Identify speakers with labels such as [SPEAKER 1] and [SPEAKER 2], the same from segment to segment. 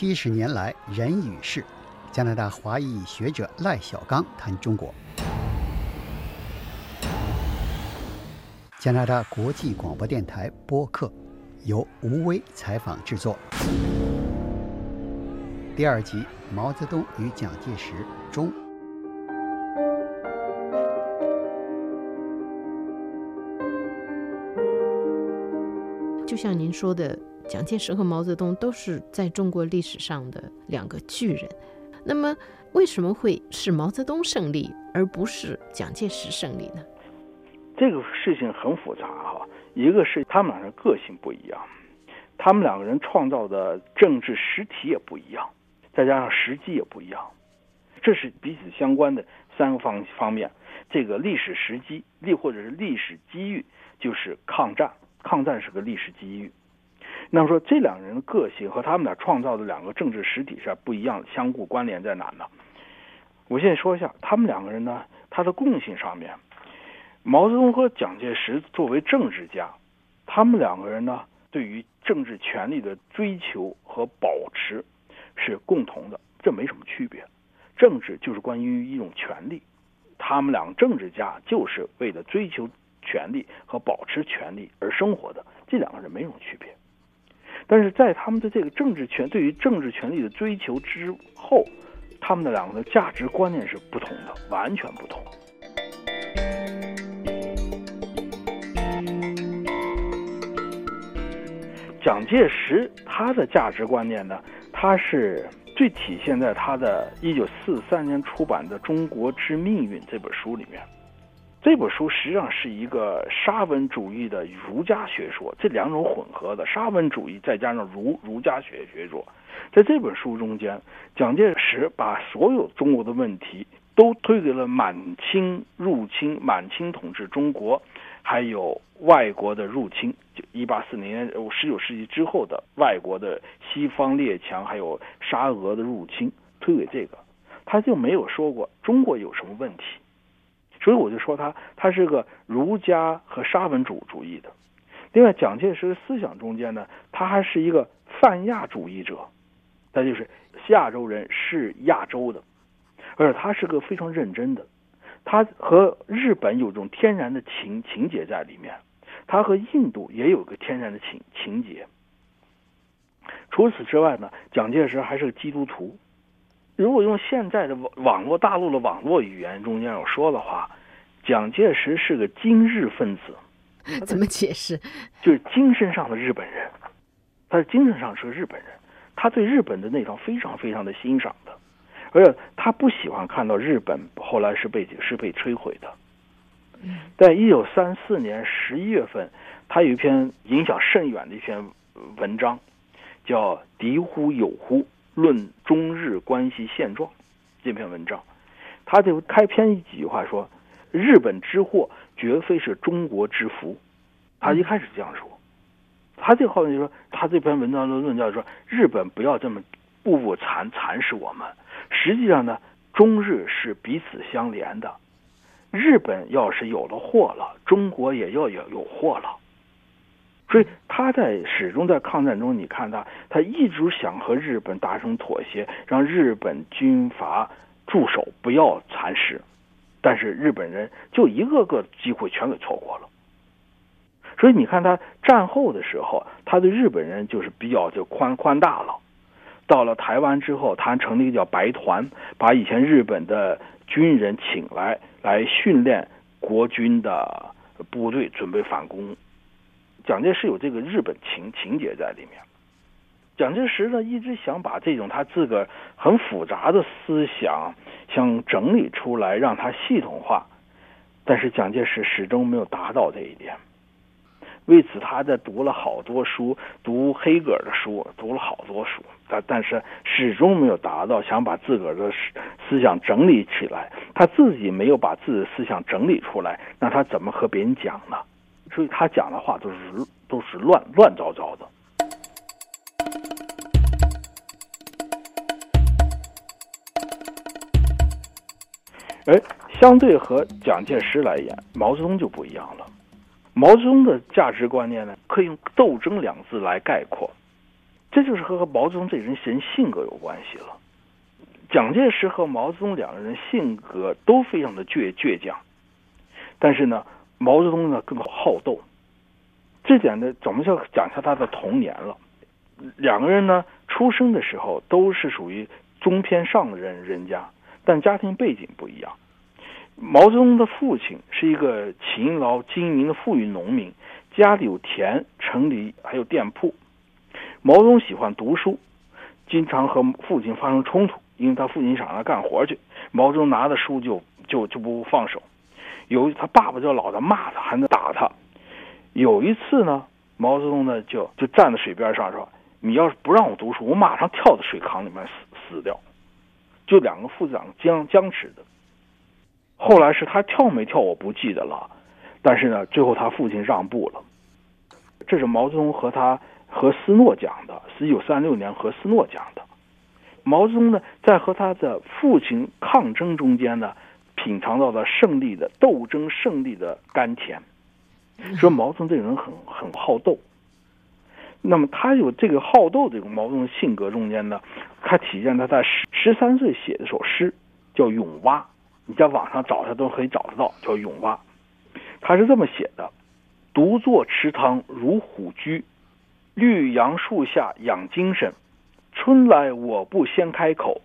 [SPEAKER 1] 七十年来人与事，加拿大华裔学者赖小刚谈中国。加拿大国际广播电台播客由吴威采访制作。第二集：毛泽东与蒋介石中。
[SPEAKER 2] 就像您说的，蒋介石和毛泽东都是在中国历史上的两个巨人。那么，为什么会是毛泽东胜利，而不是蒋介石胜利呢？
[SPEAKER 3] 这个事情很复杂哈。一个是他们两人个性不一样，他们两个人创造的政治实体也不一样，再加上时机也不一样，这是彼此相关的三个方方面。这个历史时机，历或者是历史机遇，就是抗战。抗战是个历史机遇，那么说这两个人的个性和他们俩创造的两个政治实体是不一样的，相互关联在哪呢？我现在说一下他们两个人呢，他的共性上面，毛泽东和蒋介石作为政治家，他们两个人呢，对于政治权力的追求和保持是共同的，这没什么区别。政治就是关于一种权利，他们两个政治家就是为了追求。权利和保持权利而生活的这两个人没什么区别，但是在他们的这个政治权对于政治权利的追求之后，他们的两个的价值观念是不同的，完全不同。蒋介石他的价值观念呢，他是最体现在他的一九四三年出版的《中国之命运》这本书里面。这本书实际上是一个沙文主义的儒家学说，这两种混合的沙文主义再加上儒儒家学学说，在这本书中间，蒋介石把所有中国的问题都推给了满清入侵、满清统治中国，还有外国的入侵，就一八四零年十九世纪之后的外国的西方列强，还有沙俄的入侵，推给这个，他就没有说过中国有什么问题。所以我就说他，他是个儒家和沙文主主义的。另外，蒋介石的思想中间呢，他还是一个泛亚主义者，他就是亚洲人是亚洲的，而且他是个非常认真的。他和日本有种天然的情情节在里面，他和印度也有个天然的情情节。除此之外呢，蒋介石还是个基督徒。如果用现在的网网络大陆的网络语言中间要说的话，蒋介石是个精日分子。
[SPEAKER 2] 怎么解释？
[SPEAKER 3] 就是精神上的日本人，他的精神上是个日本人，他对日本的那套非常非常的欣赏的，而且他不喜欢看到日本后来是被是被摧毁的。在一九三四年十一月份，他有一篇影响甚远的一篇文章，叫《敌乎有乎》。论中日关系现状，这篇文章，他就开篇几句话说：“日本之祸绝非是中国之福。”他一开始这样说。他这后面就说，他这篇文章的论调说：“日本不要这么步步蚕蚕食我们。实际上呢，中日是彼此相连的。日本要是有了祸了，中国也要有有祸了。”所以他在始终在抗战中，你看他，他一直想和日本达成妥协，让日本军阀驻守，不要蚕食。但是日本人就一个个机会全给错过了。所以你看他战后的时候，他对日本人就是比较就宽宽大了。到了台湾之后，他成立一个叫白团，把以前日本的军人请来，来训练国军的部队，准备反攻。蒋介石有这个日本情情节在里面。蒋介石呢，一直想把这种他自个儿很复杂的思想，想整理出来，让他系统化。但是蒋介石始终没有达到这一点。为此，他在读了好多书，读黑格尔的书，读了好多书，但但是始终没有达到想把自个儿的思想整理起来。他自己没有把自己的思想整理出来，那他怎么和别人讲呢？所以他讲的话都是都是乱乱糟糟的。而相对和蒋介石来言，毛泽东就不一样了。毛泽东的价值观念呢，可以用“斗争”两字来概括。这就是和毛泽东这人人性格有关系了。蒋介石和毛泽东两个人性格都非常的倔倔强，但是呢，毛泽东呢更好斗。这点呢，咱们就讲一下他的童年了。两个人呢，出生的时候都是属于中偏上的人人家，但家庭背景不一样。毛泽东的父亲是一个勤劳精明的富裕农民，家里有田、城里还有店铺。毛泽东喜欢读书，经常和父亲发生冲突，因为他父亲想让他干活去，毛泽东拿着书就就就不放手。有他爸爸就老在骂他，还能打他。有一次呢，毛泽东呢就就站在水边上说：“你要是不让我读书，我马上跳到水坑里面死死掉。”就两个父子俩僵僵持的。后来是他跳没跳我不记得了，但是呢，最后他父亲让步了。这是毛泽东和他和斯诺讲的，一九三六年和斯诺讲的。毛泽东呢，在和他的父亲抗争中间呢，品尝到了胜利的斗争胜利的甘甜。说毛泽东这个人很很好斗。那么他有这个好斗这个毛泽东性格中间呢，他体现他在十十三岁写的首诗，叫《咏蛙》。你在网上找他都可以找得到，叫《咏蛙》，他是这么写的：独坐池塘如虎居，绿杨树下养精神。春来我不先开口，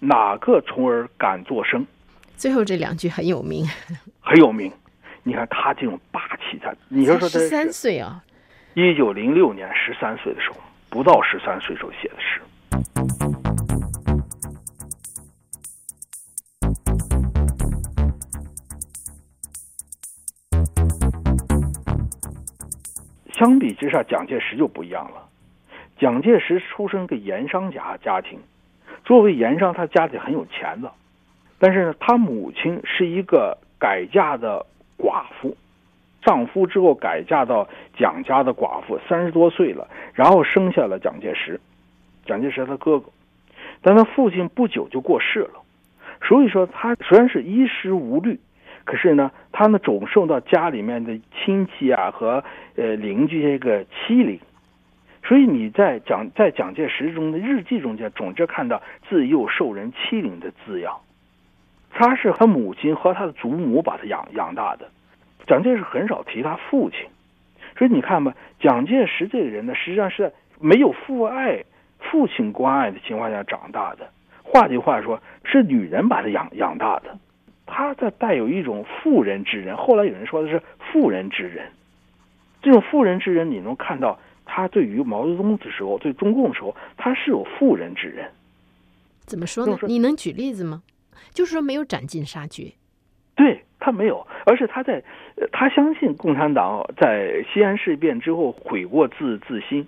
[SPEAKER 3] 哪个虫儿敢作声？
[SPEAKER 2] 最后这两句很有名，
[SPEAKER 3] 很有名。你看他这种霸气，他你就说他
[SPEAKER 2] 十三岁啊，
[SPEAKER 3] 一九零六年十三岁的时候，不到十三岁时候写的诗。相比之下，蒋介石就不一样了。蒋介石出生个盐商家家庭，作为盐商，他家里很有钱的。但是呢，他母亲是一个改嫁的寡妇，丈夫之后改嫁到蒋家的寡妇，三十多岁了，然后生下了蒋介石。蒋介石他哥哥，但他父亲不久就过世了，所以说他虽然是衣食无虑。可是呢，他呢总受到家里面的亲戚啊和呃邻居这个欺凌，所以你在蒋在蒋介石中的日记中间总是看到自幼受人欺凌的字样。他是他母亲和他的祖母把他养养大的，蒋介石很少提他父亲，所以你看吧，蒋介石这个人呢，实际上是在没有父爱、父亲关爱的情况下长大的。换句话说，是女人把他养养大的。他在带有一种妇人之仁，后来有人说的是妇人之仁。这种妇人之仁，你能看到他对于毛泽东的时候，对中共的时候，他是有妇人之仁。
[SPEAKER 2] 怎么说呢？你能举例子吗？就是说没有斩尽杀绝。
[SPEAKER 3] 对他没有，而是他在他相信共产党在西安事变之后悔过自自新。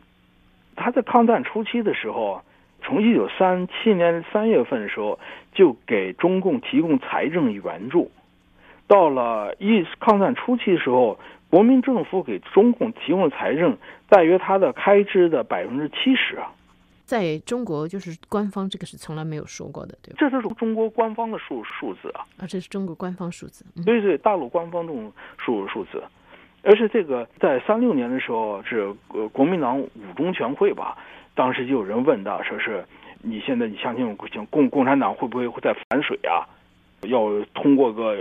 [SPEAKER 3] 他在抗战初期的时候。从一九三七年三月份的时候，就给中共提供财政援助。到了一抗战初期的时候，国民政府给中共提供的财政大约他的开支的百分之七十啊。
[SPEAKER 2] 在中国，就是官方这个是从来没有说过的，对吧？
[SPEAKER 3] 这都是中国官方的数数字啊。
[SPEAKER 2] 啊，这是中国官方数字。
[SPEAKER 3] 对对，大陆官方这种数数字。而且这个在三六年的时候是呃国民党五中全会吧。当时就有人问到，说是你现在你相信共共产党会不会会再反水啊？要通过个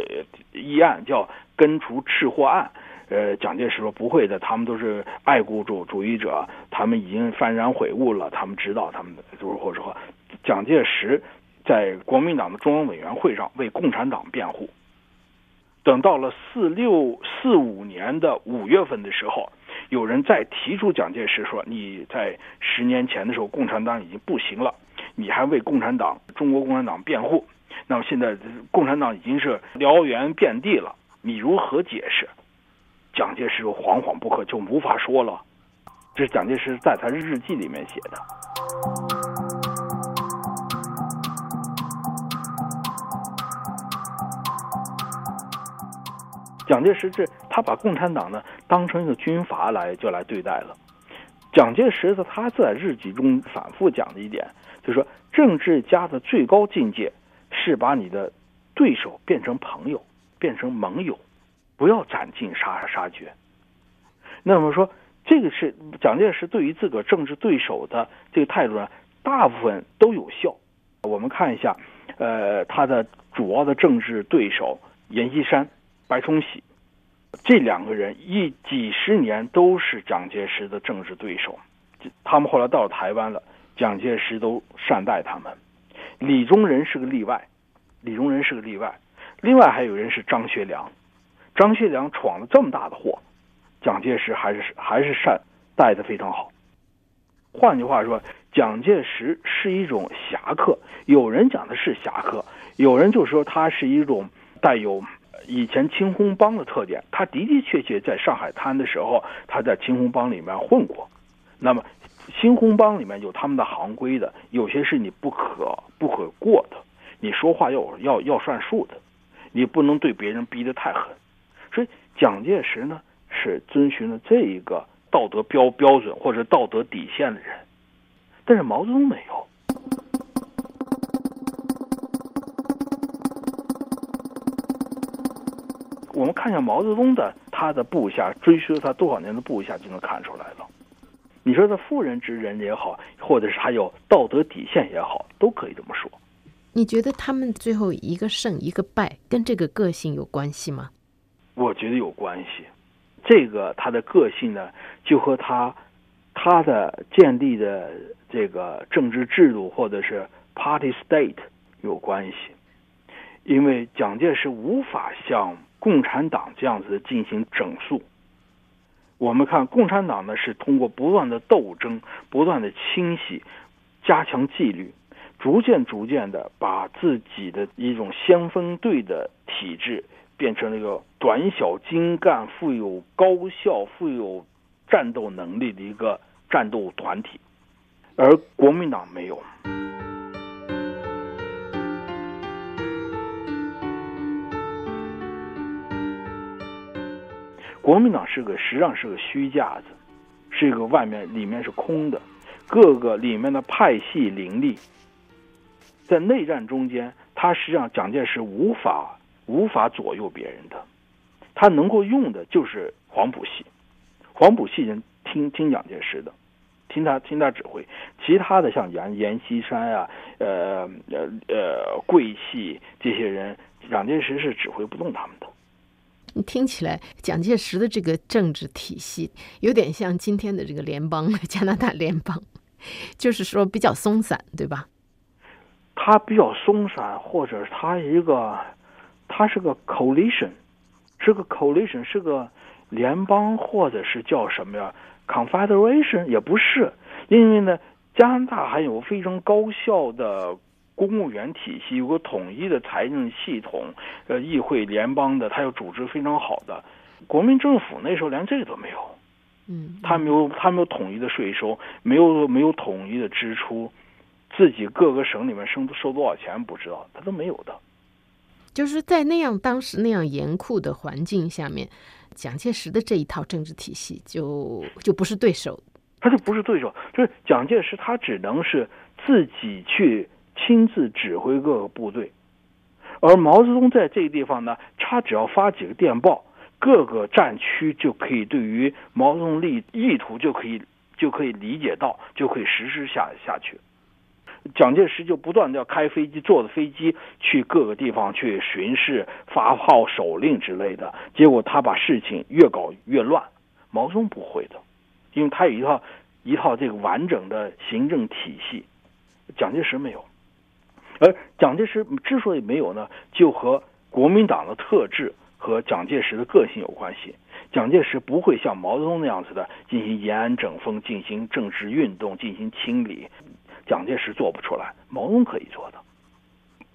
[SPEAKER 3] 议案叫根除赤货案。呃，蒋介石说不会的，他们都是爱国主主义者，他们已经幡然悔悟了，他们知道他们的就是或者说，蒋介石在国民党的中央委员会上为共产党辩护。等到了四六四五年的五月份的时候。有人再提出蒋介石说：“你在十年前的时候，共产党已经不行了，你还为共产党、中国共产党辩护。那么现在共产党已经是燎原遍地了，你如何解释？”蒋介石又惶惶不可，就无法说了。这是蒋介石在他日记里面写的。蒋介石这他把共产党呢当成一个军阀来就来对待了。蒋介石的他在日记中反复讲的一点，就是说政治家的最高境界是把你的对手变成朋友，变成盟友，不要斩尽杀杀绝。那么说这个是蒋介石对于自个儿政治对手的这个态度呢，大部分都有效。我们看一下，呃，他的主要的政治对手阎锡山、白崇禧这两个人，一几十年都是蒋介石的政治对手。他们后来到了台湾了，蒋介石都善待他们。李宗仁是个例外，李宗仁是个例外。另外还有人是张学良，张学良闯了这么大的祸，蒋介石还是还是善待的非常好。换句话说，蒋介石是一种侠客，有人讲的是侠客，有人就说他是一种带有以前青红帮的特点。他的的确确在上海滩的时候，他在青红帮里面混过。那么，青红帮里面有他们的行规的，有些是你不可不可过的，你说话要要要算数的。你不能对别人逼得太狠，所以蒋介石呢是遵循了这一个道德标标准或者道德底线的人，但是毛泽东没有。我们看一下毛泽东的他的部下，追随他多少年的部下就能看出来了。你说他妇人之仁也好，或者是他有道德底线也好，都可以这么说。
[SPEAKER 2] 你觉得他们最后一个胜一个败，跟这个个性有关系吗？
[SPEAKER 3] 我觉得有关系。这个他的个性呢，就和他他的建立的这个政治制度或者是 party state 有关系。因为蒋介石无法像共产党这样子进行整肃。我们看共产党呢，是通过不断的斗争、不断的清洗、加强纪律。逐渐、逐渐的把自己的一种先锋队的体制变成了一个短小精干、富有高效、富有战斗能力的一个战斗团体，而国民党没有。国民党是个实际上是个虚架子，是一个外面里面是空的，各个里面的派系林立。在内战中间，他实际上蒋介石无法无法左右别人的，他能够用的就是黄埔系，黄埔系人听听蒋介石的，听他听他指挥，其他的像阎阎锡山啊，呃呃呃桂系这些人，蒋介石是指挥不动他们的。
[SPEAKER 2] 你听起来，蒋介石的这个政治体系有点像今天的这个联邦 加拿大联邦，就是说比较松散，对吧？
[SPEAKER 3] 他比较松散，或者他一个，它是个 coalition，是个 coalition，是个联邦，或者是叫什么呀？confederation 也不是，因为呢，加拿大还有非常高效的公务员体系，有个统一的财政系统，呃，议会联邦的，它有组织非常好的。国民政府那时候连这个都没有，
[SPEAKER 2] 嗯，
[SPEAKER 3] 他没有，他没有统一的税收，没有没有统一的支出。自己各个省里面收收多少钱不知道，他都没有的。
[SPEAKER 2] 就是在那样当时那样严酷的环境下面，蒋介石的这一套政治体系就就不是对手，
[SPEAKER 3] 他就不是对手。就是蒋介石他只能是自己去亲自指挥各个部队，而毛泽东在这个地方呢，他只要发几个电报，各个战区就可以对于毛泽东意意图就可以就可以理解到，就可以实施下下去。蒋介石就不断的要开飞机，坐着飞机去各个地方去巡视、发号手令之类的。结果他把事情越搞越乱。毛泽东不会的，因为他有一套一套这个完整的行政体系，蒋介石没有。而蒋介石之所以没有呢，就和国民党的特质和蒋介石的个性有关系。蒋介石不会像毛泽东那样子的进行延安整风、进行政治运动、进行清理。蒋介石做不出来，毛泽东可以做的，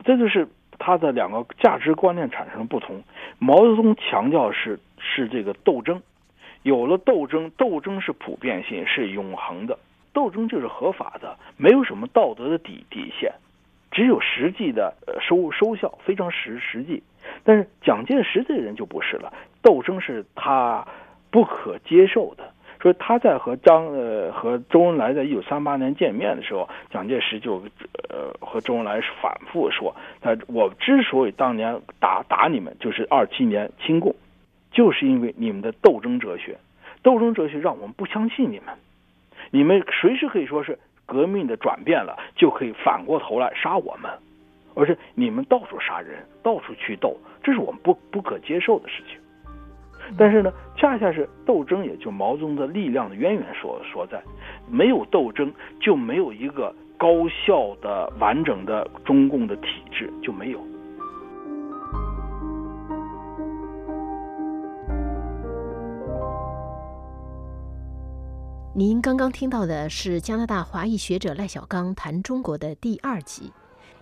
[SPEAKER 3] 这就是他的两个价值观念产生不同。毛泽东强调是是这个斗争，有了斗争，斗争是普遍性，是永恒的，斗争就是合法的，没有什么道德的底底线，只有实际的呃收收效，非常实实际。但是蒋介石这个人就不是了，斗争是他不可接受的。说他在和张呃和周恩来在一九三八年见面的时候，蒋介石就呃和周恩来反复说，他我之所以当年打打你们，就是二七年清共，就是因为你们的斗争哲学，斗争哲学让我们不相信你们，你们随时可以说是革命的转变了，就可以反过头来杀我们，而且你们到处杀人，到处去斗，这是我们不不可接受的事情。但是呢，恰恰是斗争，也就毛泽东的力量的渊源所所在。没有斗争，就没有一个高效的、完整的中共的体制，就没有。
[SPEAKER 2] 您刚刚听到的是加拿大华裔学者赖小刚谈中国的第二集，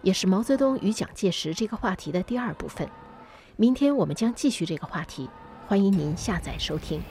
[SPEAKER 2] 也是毛泽东与蒋介石这个话题的第二部分。明天我们将继续这个话题，欢迎您下载收听。